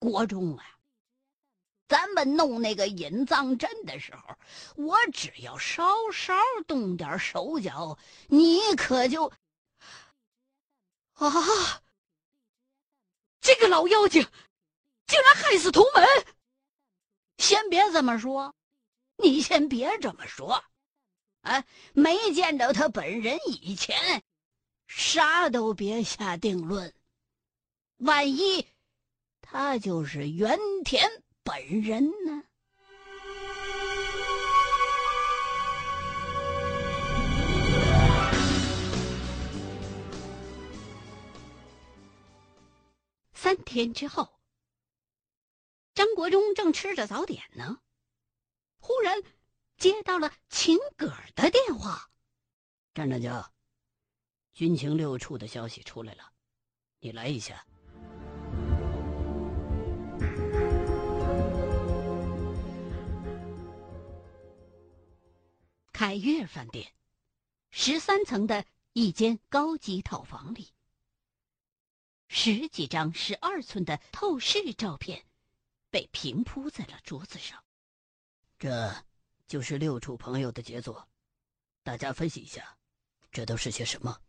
国中啊，咱们弄那个引藏阵的时候，我只要稍稍动点手脚，你可就啊！这个老妖精竟然害死同门！先别这么说，你先别这么说，哎，没见着他本人以前，啥都别下定论。万一他就是原田本人呢？三天之后，张国忠正吃着早点呢，忽然接到了秦葛的电话：“站长家，军情六处的消息出来了，你来一下。”凯悦饭店，十三层的一间高级套房里，十几张十二寸的透视照片被平铺在了桌子上。这就是六处朋友的杰作，大家分析一下，这都是些什么？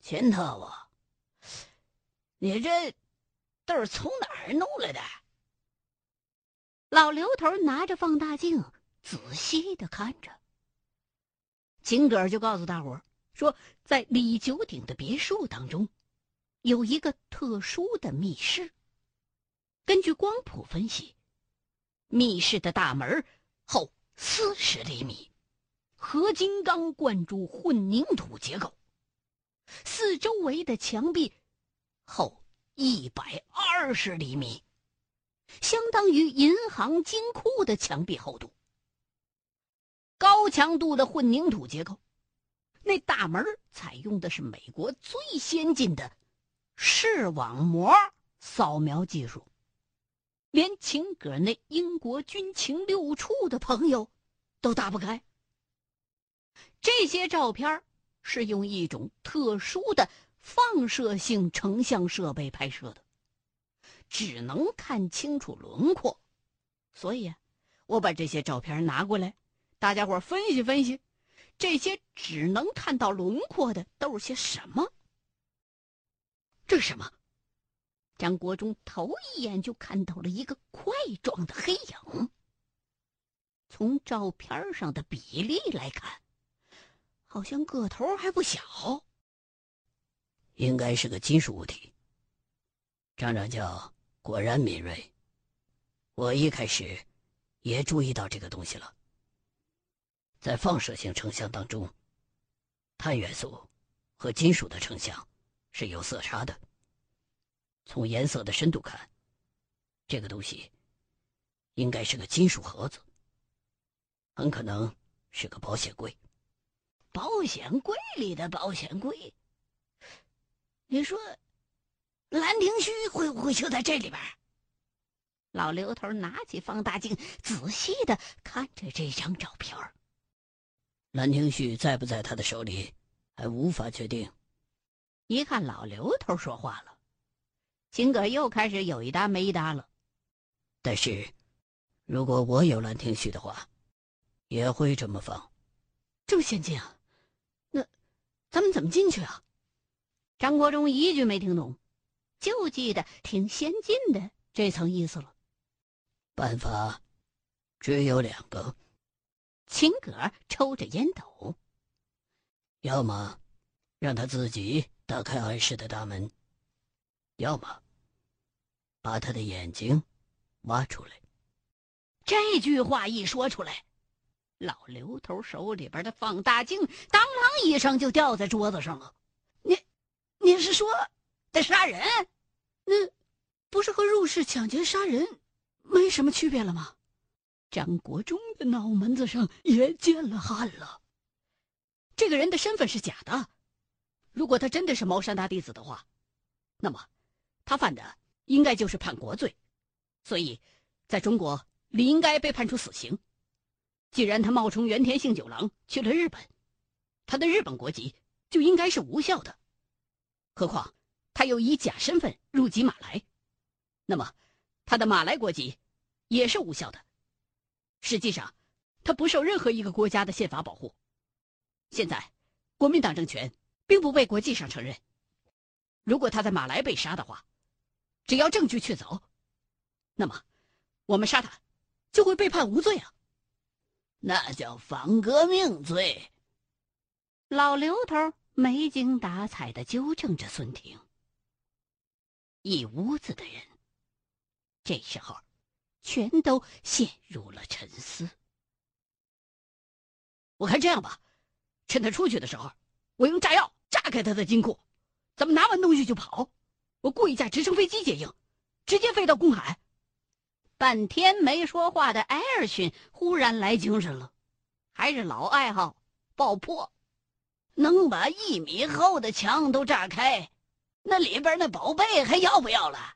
钱套啊！你这都是从哪儿弄来的？老刘头拿着放大镜。仔细的看着，秦葛就告诉大伙说，在李九鼎的别墅当中，有一个特殊的密室。根据光谱分析，密室的大门厚四十厘米，合金钢灌注混凝土结构，四周围的墙壁厚一百二十厘米，相当于银行金库的墙壁厚度。高强度的混凝土结构，那大门采用的是美国最先进的视网膜扫描技术，连秦葛那英国军情六处的朋友都打不开。这些照片是用一种特殊的放射性成像设备拍摄的，只能看清楚轮廓，所以啊，我把这些照片拿过来。大家伙分析分析，这些只能看到轮廓的都是些什么？这是什么？张国忠头一眼就看到了一个块状的黑影。从照片上的比例来看，好像个头还不小。应该是个金属物体。张长教果然敏锐，我一开始也注意到这个东西了。在放射性成像当中，碳元素和金属的成像是有色差的。从颜色的深度看，这个东西应该是个金属盒子，很可能是个保险柜。保险柜里的保险柜，你说兰亭虚会不会就在这里边？老刘头拿起放大镜，仔细的看着这张照片儿。兰亭序在不在他的手里，还无法确定。一看老刘头说话了，秦葛又开始有一搭没一搭了。但是，如果我有兰亭序的话，也会这么放。这么先进啊？那咱们怎么进去啊？张国忠一句没听懂，就记得挺先进的这层意思了。办法只有两个。秦葛抽着烟斗，要么让他自己打开暗室的大门，要么把他的眼睛挖出来。这句话一说出来，老刘头手里边的放大镜当啷一声就掉在桌子上了。你，你是说得杀人？那不是和入室抢劫杀人没什么区别了吗？张国忠的脑门子上也见了汗了。这个人的身份是假的，如果他真的是茅山大弟子的话，那么他犯的应该就是叛国罪，所以在中国理应该被判处死刑。既然他冒充原田幸九郎去了日本，他的日本国籍就应该是无效的。何况他又以假身份入籍马来，那么他的马来国籍也是无效的。实际上，他不受任何一个国家的宪法保护。现在，国民党政权并不被国际上承认。如果他在马来被杀的话，只要证据确凿，那么我们杀他就会被判无罪啊！那叫反革命罪。老刘头没精打采的纠正着孙婷。一屋子的人这时候全都陷入了沉思。我看这样吧，趁他出去的时候，我用炸药炸开他的金库，咱们拿完东西就跑。我雇一架直升飞机接应，直接飞到公海。半天没说话的艾尔逊忽然来精神了，还是老爱好爆破，能把一米厚的墙都炸开，那里边那宝贝还要不要了？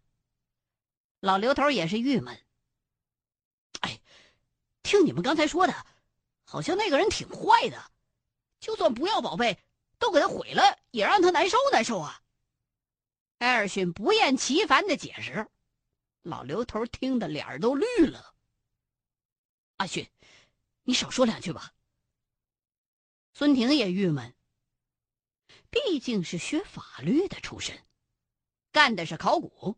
老刘头也是郁闷。听你们刚才说的，好像那个人挺坏的，就算不要宝贝，都给他毁了，也让他难受难受啊。艾尔逊不厌其烦的解释。老刘头听得脸都绿了。阿迅，你少说两句吧。孙婷也郁闷，毕竟是学法律的出身，干的是考古，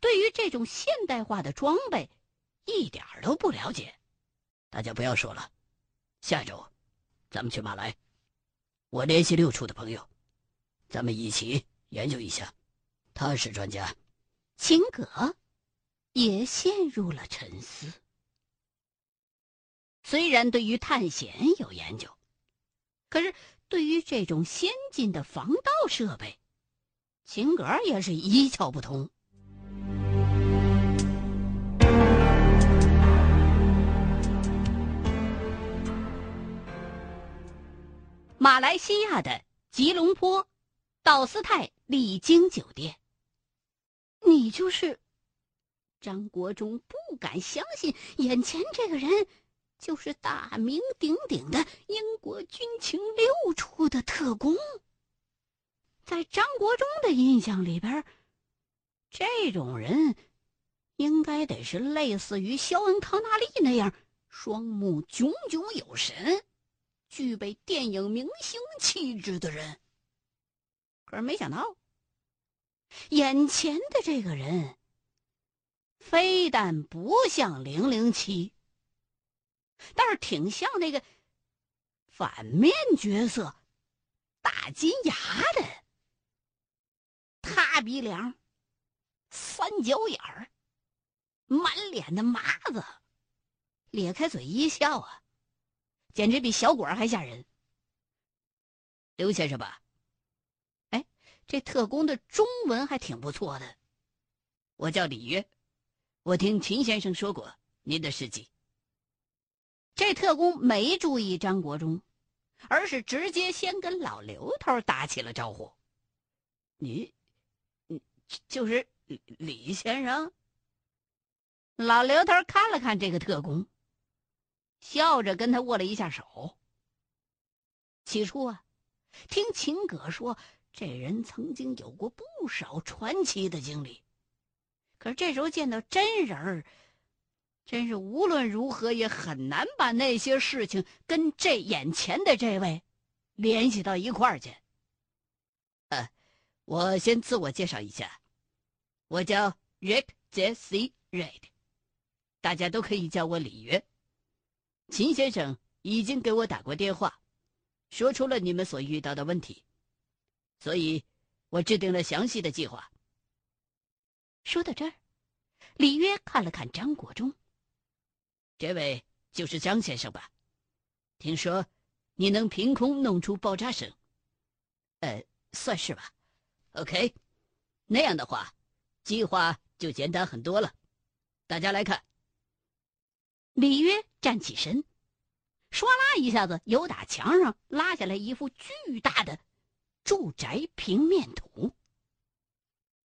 对于这种现代化的装备一点都不了解。大家不要说了，下周咱们去马来，我联系六处的朋友，咱们一起研究一下。他是专家。秦葛也陷入了沉思。虽然对于探险有研究，可是对于这种先进的防盗设备，秦格也是一窍不通。马来西亚的吉隆坡道斯泰丽晶酒店。你就是张国忠，不敢相信眼前这个人就是大名鼎鼎的英国军情六处的特工。在张国忠的印象里边，这种人应该得是类似于肖恩·康纳利那样，双目炯炯有神，具备电影明星气质的人。可是没想到。眼前的这个人，非但不像零零七，倒是挺像那个反面角色大金牙的。塌鼻梁，三角眼儿，满脸的麻子，咧开嘴一笑啊，简直比小鬼还吓人。刘先生吧。哎这特工的中文还挺不错的。我叫李约，我听秦先生说过您的事迹。这特工没注意张国忠，而是直接先跟老刘头打起了招呼。你，你就是李李先生。老刘头看了看这个特工，笑着跟他握了一下手。起初啊，听秦葛说。这人曾经有过不少传奇的经历，可是这时候见到真人儿，真是无论如何也很难把那些事情跟这眼前的这位联系到一块儿去。呃，我先自我介绍一下，我叫 Rick Jesse Reid，大家都可以叫我李约。秦先生已经给我打过电话，说出了你们所遇到的问题。所以，我制定了详细的计划。说到这儿，李约看了看张国忠。这位就是张先生吧？听说你能凭空弄出爆炸声，呃，算是吧。OK，那样的话，计划就简单很多了。大家来看。李约站起身，唰啦一下子由打墙上拉下来一幅巨大的。住宅平面图，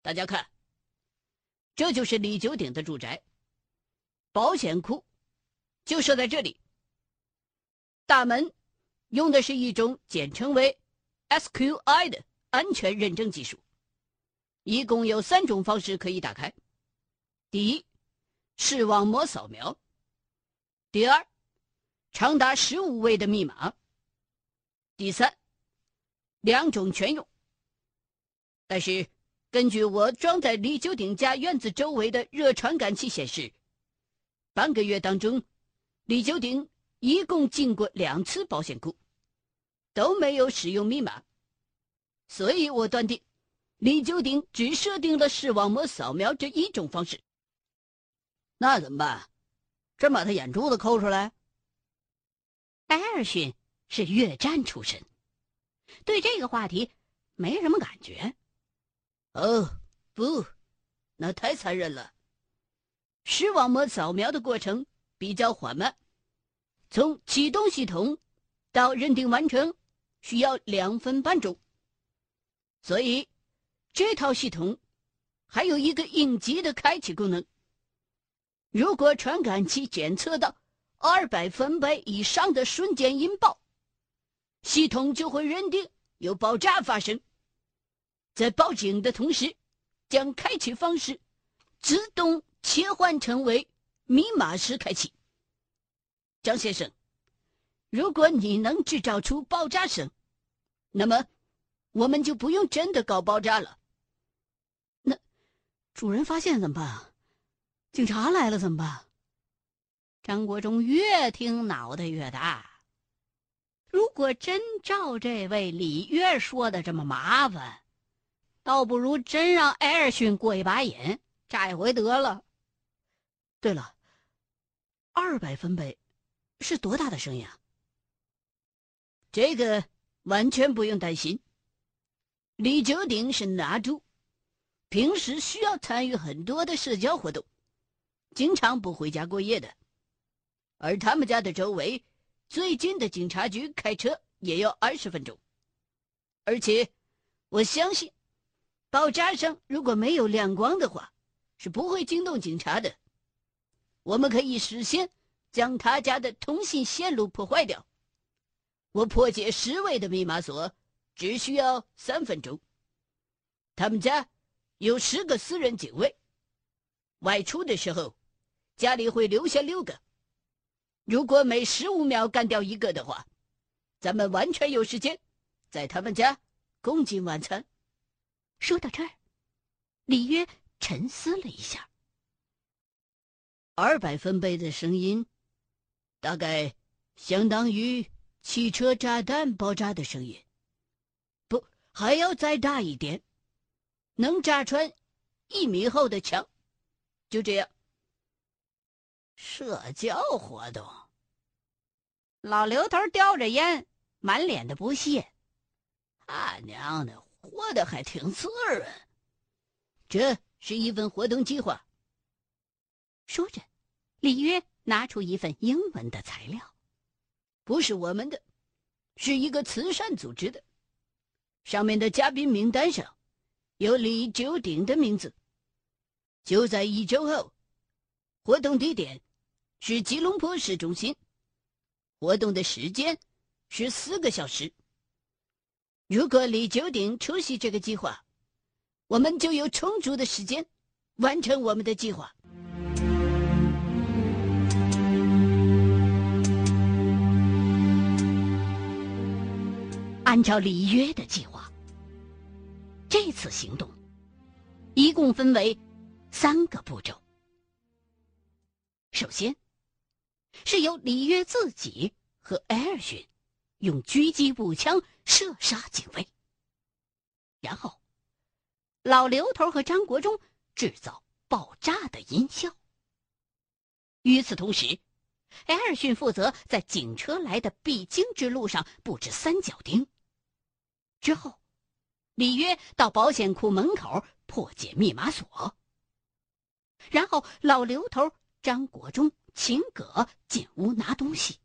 大家看，这就是李九鼎的住宅。保险库就设在这里。大门用的是一种简称为 SQI 的安全认证技术，一共有三种方式可以打开。第一，视网膜扫描；第二，长达十五位的密码；第三，两种全用。但是，根据我装在李九鼎家院子周围的热传感器显示，半个月当中，李九鼎一共进过两次保险库，都没有使用密码，所以我断定，李九鼎只设定了视网膜扫描这一种方式。那怎么办？真把他眼珠子抠出来？艾尔逊是越战出身，对这个话题没什么感觉。哦，不，那太残忍了。视网膜扫描的过程比较缓慢，从启动系统到认定完成需要两分半钟。所以，这套系统还有一个应急的开启功能。如果传感器检测到二百分贝以上的瞬间音爆，系统就会认定有爆炸发生，在报警的同时，将开启方式自动切换成为密码式开启。张先生，如果你能制造出爆炸声，那么我们就不用真的搞爆炸了。那主人发现怎么办啊？警察来了怎么办？张国忠越听脑袋越大。如果真照这位李月说的这么麻烦，倒不如真让艾尔逊过一把瘾，炸一回得了。对了，二百分贝是多大的声音啊？这个完全不用担心。李九鼎是拿住，平时需要参与很多的社交活动。经常不回家过夜的，而他们家的周围最近的警察局开车也要二十分钟。而且，我相信，爆炸声如果没有亮光的话，是不会惊动警察的。我们可以事先将他家的通信线路破坏掉。我破解十位的密码锁只需要三分钟。他们家有十个私人警卫，外出的时候。家里会留下六个。如果每十五秒干掉一个的话，咱们完全有时间在他们家共进晚餐。说到这儿，李约沉思了一下。二百分贝的声音，大概相当于汽车炸弹爆炸的声音。不，还要再大一点，能炸穿一米厚的墙。就这样。社交活动。老刘头叼着烟，满脸的不屑。他娘的，活的还挺滋润。这是一份活动计划。说着，李约拿出一份英文的材料，不是我们的，是一个慈善组织的。上面的嘉宾名单上有李九鼎的名字。就在一周后，活动地点。是吉隆坡市中心，活动的时间是四个小时。如果李九鼎出席这个计划，我们就有充足的时间完成我们的计划。按照里约的计划，这次行动一共分为三个步骤。首先。是由里约自己和艾尔逊用狙击步枪射杀警卫，然后老刘头和张国忠制造爆炸的音效。与此同时，艾尔逊负责在警车来的必经之路上布置三角钉。之后，里约到保险库门口破解密码锁，然后老刘头张国忠。秦葛进屋拿东西。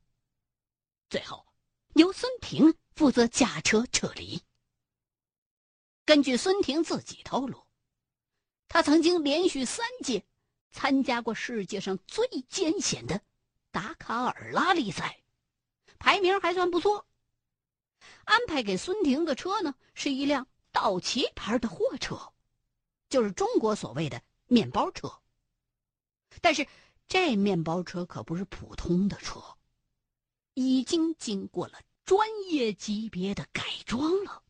最后，由孙婷负责驾车撤离。根据孙婷自己透露，他曾经连续三届参加过世界上最艰险的达卡尔拉力赛，排名还算不错。安排给孙婷的车呢，是一辆道奇牌的货车，就是中国所谓的面包车。但是这面包车可不是普通的车，已经经过了专业级别的改装了，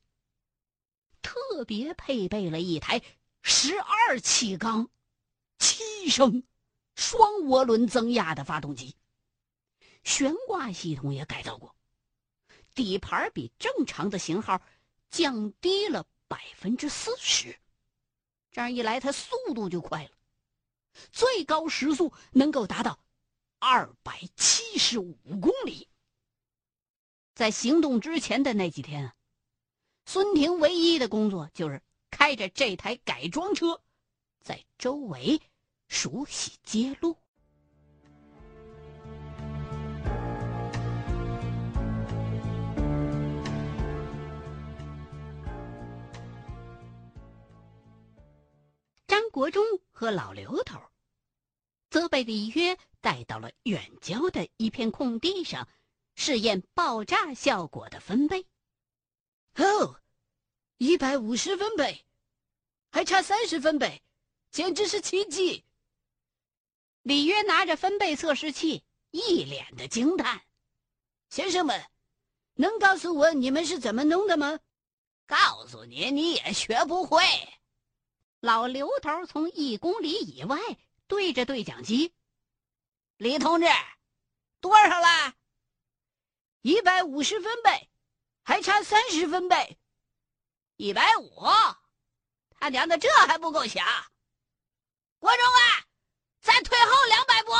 特别配备了一台十二气缸、七升双涡轮增压的发动机，悬挂系统也改造过，底盘比正常的型号降低了百分之四十，这样一来，它速度就快了。最高时速能够达到二百七十五公里。在行动之前的那几天啊，孙婷唯一的工作就是开着这台改装车，在周围熟悉街路。张国忠和老刘头，则被李约带到了远郊的一片空地上，试验爆炸效果的分贝。哦，一百五十分贝，还差三十分贝，简直是奇迹！李约拿着分贝测试器，一脸的惊叹：“先生们，能告诉我你们是怎么弄的吗？”告诉你，你也学不会。老刘头从一公里以外对着对讲机：“李同志，多少了？一百五十分贝，还差三十分贝。一百五，他娘的，这还不够响！国忠啊，再退后两百步！”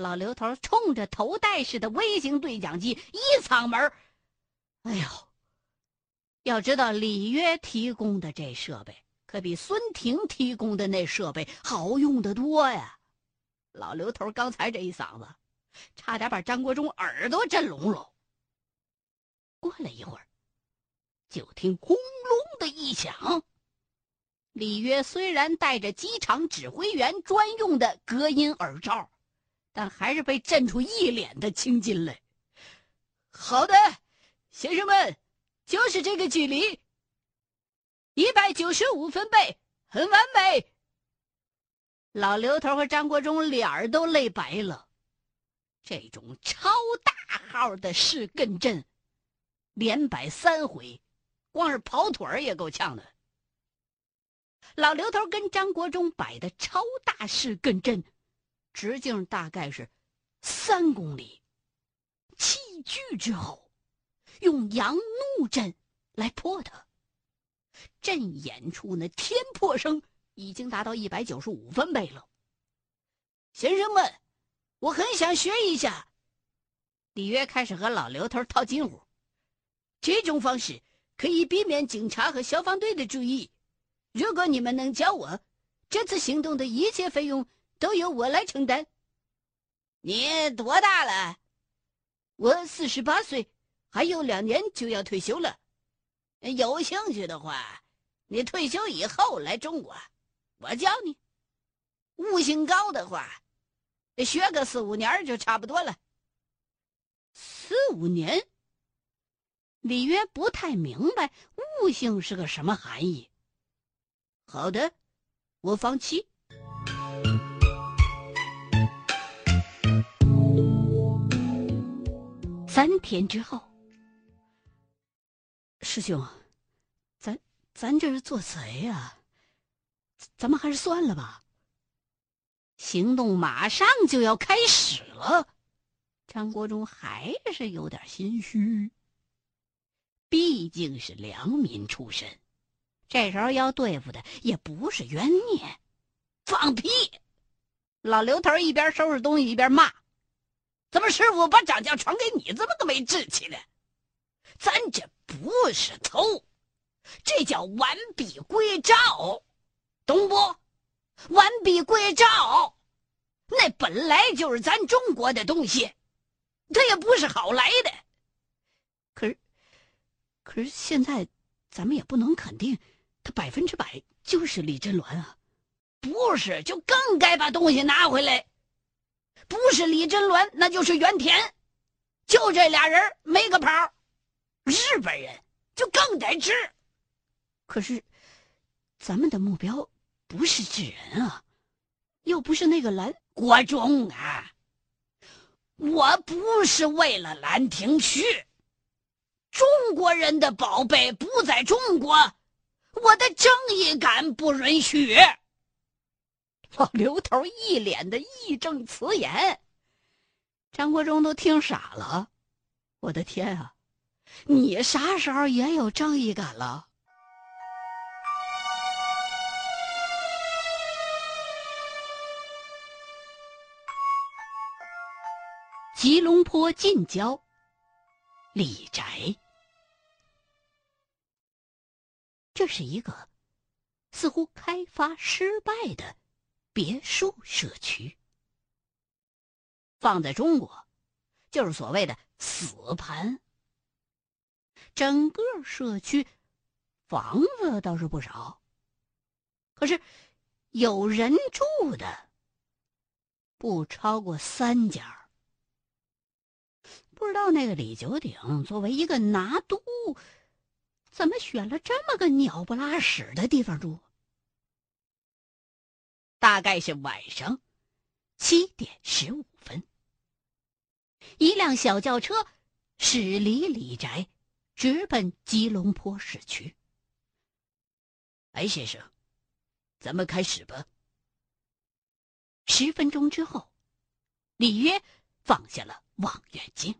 老刘头冲着头戴式的微型对讲机一嗓门：“哎呦！要知道里约提供的这设备。”可比孙婷提供的那设备好用的多呀！老刘头刚才这一嗓子，差点把张国忠耳朵震聋了。过了一会儿，就听轰隆的一响。李约虽然戴着机场指挥员专用的隔音耳罩，但还是被震出一脸的青筋来。好的，先生们，就是这个距离。一百九十五分贝，很完美。老刘头和张国忠脸儿都累白了。这种超大号的视艮阵，连摆三回，光是跑腿儿也够呛的。老刘头跟张国忠摆的超大视艮阵，直径大概是三公里。弃剧之后，用阳怒阵来破它。震演出那天破声已经达到一百九十五分贝了。先生们，我很想学一下。李约开始和老刘头套近乎，这种方式可以避免警察和消防队的注意。如果你们能教我，这次行动的一切费用都由我来承担。你多大了？我四十八岁，还有两年就要退休了。有兴趣的话，你退休以后来中国，我教你。悟性高的话，学个四五年就差不多了。四五年？李约不太明白悟性是个什么含义。好的，我放弃。三天之后。师兄，咱咱这是做贼呀，咱们还是算了吧。行动马上就要开始了，张国忠还是有点心虚。毕竟是良民出身，这时候要对付的也不是冤孽。放屁！老刘头一边收拾东西一边骂：“怎么师傅把掌教传给你这么个没志气的？咱这……”不是偷，这叫完璧归赵，懂不？完璧归赵，那本来就是咱中国的东西，它也不是好来的。可是，可是现在，咱们也不能肯定，他百分之百就是李真鸾啊。不是，就更该把东西拿回来。不是李真鸾，那就是袁田，就这俩人没个跑。日本人就更得治，可是咱们的目标不是治人啊，又不是那个兰国忠啊！我不是为了兰亭序，中国人的宝贝不在中国，我的正义感不允许。老刘头一脸的义正辞严，张国忠都听傻了。我的天啊，你啥时候也有正义感了？吉隆坡近郊，李宅。这是一个似乎开发失败的别墅社区。放在中国，就是所谓的死盘。整个社区房子倒是不少，可是有人住的不超过三家。不知道那个李九鼎作为一个拿督，怎么选了这么个鸟不拉屎的地方住？大概是晚上七点十五分，一辆小轿车驶离李宅，直奔吉隆坡市区。哎，先生，咱们开始吧。十分钟之后，里约放下了望远镜。